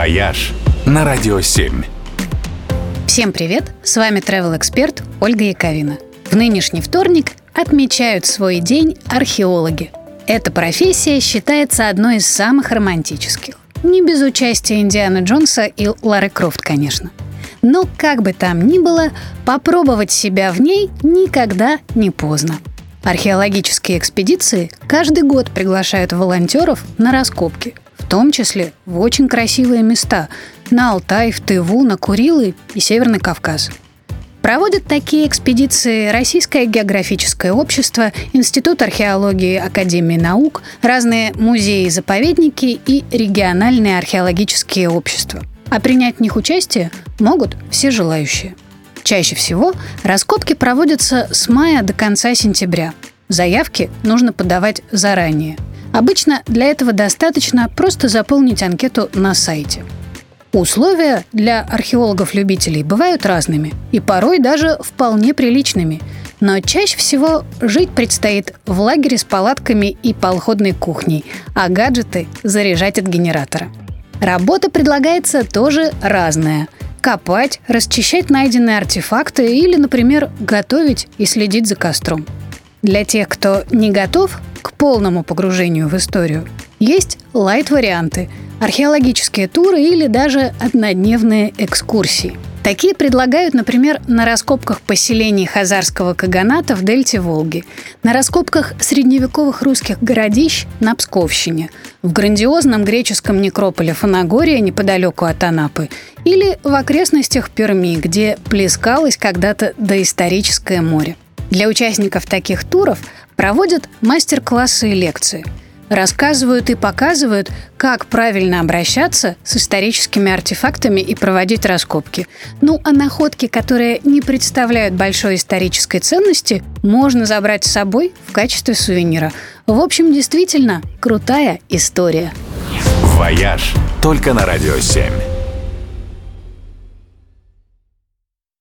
«Вояж» на Радио 7. Всем привет! С вами travel эксперт Ольга Яковина. В нынешний вторник отмечают свой день археологи. Эта профессия считается одной из самых романтических. Не без участия Индианы Джонса и Лары Крофт, конечно. Но как бы там ни было, попробовать себя в ней никогда не поздно. Археологические экспедиции каждый год приглашают волонтеров на раскопки, том числе в очень красивые места – на Алтай, в Тыву, на Курилы и Северный Кавказ. Проводят такие экспедиции Российское географическое общество, Институт археологии Академии наук, разные музеи-заповедники и региональные археологические общества. А принять в них участие могут все желающие. Чаще всего раскопки проводятся с мая до конца сентября. Заявки нужно подавать заранее. Обычно для этого достаточно просто заполнить анкету на сайте. Условия для археологов-любителей бывают разными и порой даже вполне приличными. Но чаще всего жить предстоит в лагере с палатками и походной кухней, а гаджеты заряжать от генератора. Работа предлагается тоже разная – копать, расчищать найденные артефакты или, например, готовить и следить за костром. Для тех, кто не готов к полному погружению в историю, есть лайт-варианты – археологические туры или даже однодневные экскурсии. Такие предлагают, например, на раскопках поселений Хазарского каганата в дельте Волги, на раскопках средневековых русских городищ на Псковщине, в грандиозном греческом некрополе Фанагория неподалеку от Анапы или в окрестностях Перми, где плескалось когда-то доисторическое море. Для участников таких туров проводят мастер-классы и лекции – рассказывают и показывают, как правильно обращаться с историческими артефактами и проводить раскопки. Ну а находки, которые не представляют большой исторической ценности, можно забрать с собой в качестве сувенира. В общем, действительно крутая история. «Вояж» только на «Радио 7».